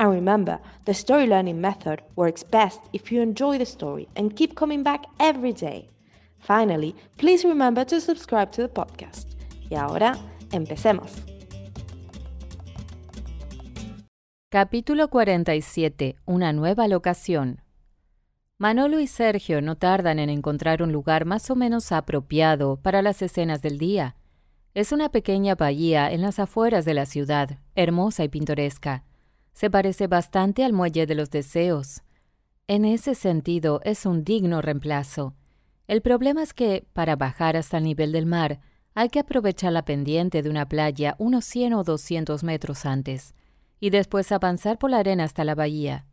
And remember, the story learning method works best if you enjoy the story and keep coming back every day. Finally, please remember to subscribe to the podcast. Y ahora, empecemos. Capítulo 47. Una nueva locación. Manolo y Sergio no tardan en encontrar un lugar más o menos apropiado para las escenas del día. Es una pequeña bahía en las afueras de la ciudad, hermosa y pintoresca. Se parece bastante al Muelle de los Deseos. En ese sentido, es un digno reemplazo. El problema es que, para bajar hasta el nivel del mar, hay que aprovechar la pendiente de una playa unos 100 o 200 metros antes, y después avanzar por la arena hasta la bahía.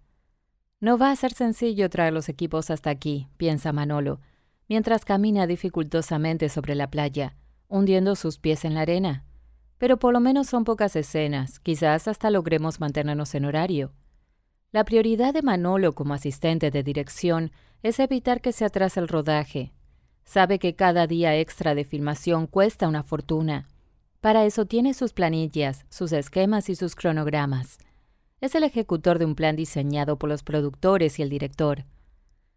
No va a ser sencillo traer los equipos hasta aquí, piensa Manolo, mientras camina dificultosamente sobre la playa, hundiendo sus pies en la arena. Pero por lo menos son pocas escenas, quizás hasta logremos mantenernos en horario. La prioridad de Manolo como asistente de dirección es evitar que se atrase el rodaje. Sabe que cada día extra de filmación cuesta una fortuna. Para eso tiene sus planillas, sus esquemas y sus cronogramas. Es el ejecutor de un plan diseñado por los productores y el director.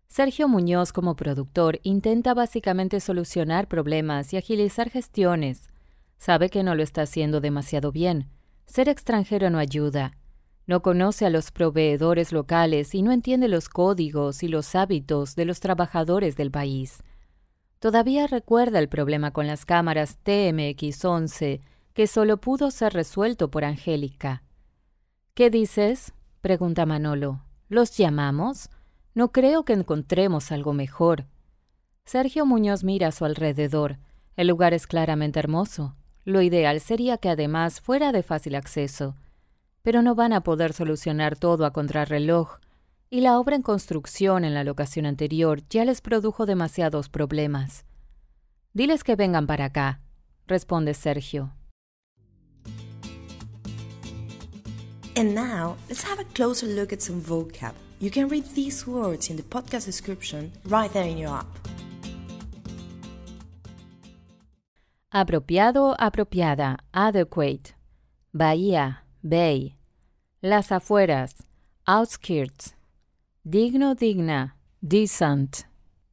Sergio Muñoz como productor intenta básicamente solucionar problemas y agilizar gestiones, Sabe que no lo está haciendo demasiado bien. Ser extranjero no ayuda. No conoce a los proveedores locales y no entiende los códigos y los hábitos de los trabajadores del país. Todavía recuerda el problema con las cámaras TMX-11, que solo pudo ser resuelto por Angélica. ¿Qué dices? pregunta Manolo. ¿Los llamamos? No creo que encontremos algo mejor. Sergio Muñoz mira a su alrededor. El lugar es claramente hermoso. Lo ideal sería que además fuera de fácil acceso, pero no van a poder solucionar todo a contrarreloj, y la obra en construcción en la locación anterior ya les produjo demasiados problemas. Diles que vengan para acá, responde Sergio. And now, let's have a closer look at some vocab. You can read these words in the podcast description right there in your app. Apropiado, apropiada, adequate. Bahía, bay. Las afueras, outskirts. Digno, digna, decent.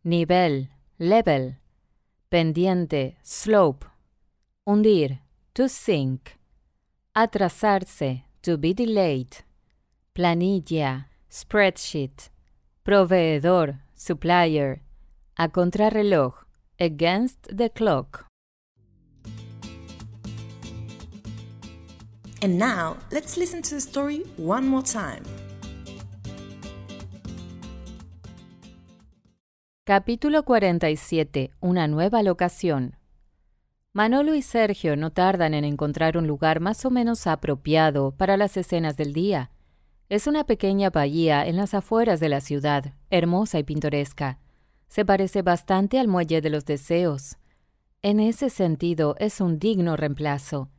Nivel, level. Pendiente, slope. Hundir, to sink. Atrasarse, to be delayed. Planilla, spreadsheet. Proveedor, supplier. A contrarreloj, against the clock. And now, let's listen to the story one more time. Capítulo 47. Una nueva locación. Manolo y Sergio no tardan en encontrar un lugar más o menos apropiado para las escenas del día. Es una pequeña bahía en las afueras de la ciudad, hermosa y pintoresca. Se parece bastante al Muelle de los Deseos. En ese sentido, es un digno reemplazo.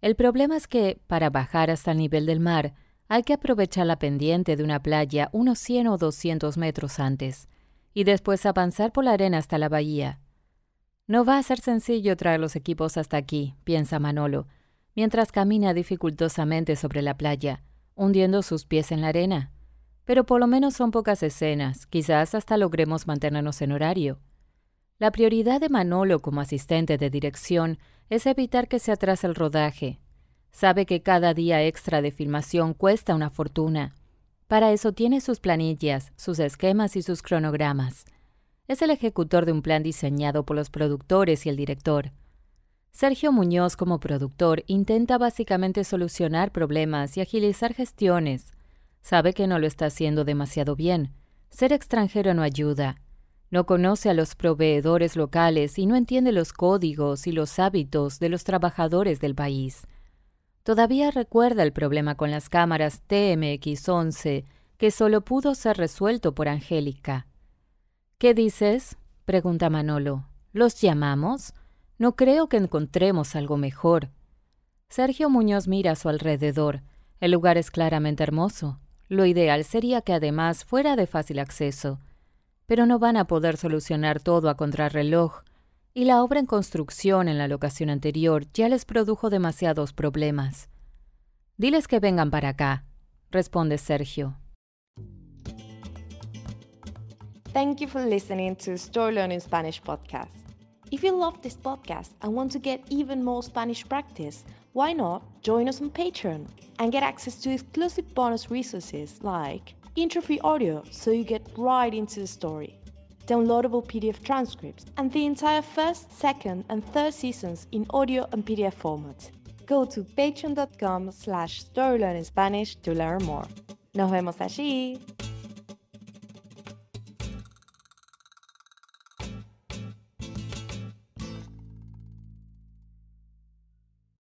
El problema es que, para bajar hasta el nivel del mar, hay que aprovechar la pendiente de una playa unos 100 o 200 metros antes, y después avanzar por la arena hasta la bahía. No va a ser sencillo traer los equipos hasta aquí, piensa Manolo, mientras camina dificultosamente sobre la playa, hundiendo sus pies en la arena. Pero por lo menos son pocas escenas, quizás hasta logremos mantenernos en horario. La prioridad de Manolo como asistente de dirección es evitar que se atrase el rodaje. Sabe que cada día extra de filmación cuesta una fortuna. Para eso tiene sus planillas, sus esquemas y sus cronogramas. Es el ejecutor de un plan diseñado por los productores y el director. Sergio Muñoz como productor intenta básicamente solucionar problemas y agilizar gestiones. Sabe que no lo está haciendo demasiado bien. Ser extranjero no ayuda. No conoce a los proveedores locales y no entiende los códigos y los hábitos de los trabajadores del país. Todavía recuerda el problema con las cámaras TMX-11 que solo pudo ser resuelto por Angélica. ¿Qué dices? pregunta Manolo. ¿Los llamamos? No creo que encontremos algo mejor. Sergio Muñoz mira a su alrededor. El lugar es claramente hermoso. Lo ideal sería que además fuera de fácil acceso. Pero no van a poder solucionar todo a contrarreloj, y la obra en construcción en la locación anterior ya les produjo demasiados problemas. Diles que vengan para acá, responde Sergio. Thank you for listening to Story Learning Spanish podcast. If you love this podcast and want to get even more Spanish practice, why not join us on Patreon and get access to exclusive bonus resources like intro-free audio so you get right into the story, downloadable PDF transcripts, and the entire first, second, and third seasons in audio and PDF format. Go to patreon.com slash storylearningspanish to learn more. Nos vemos allí.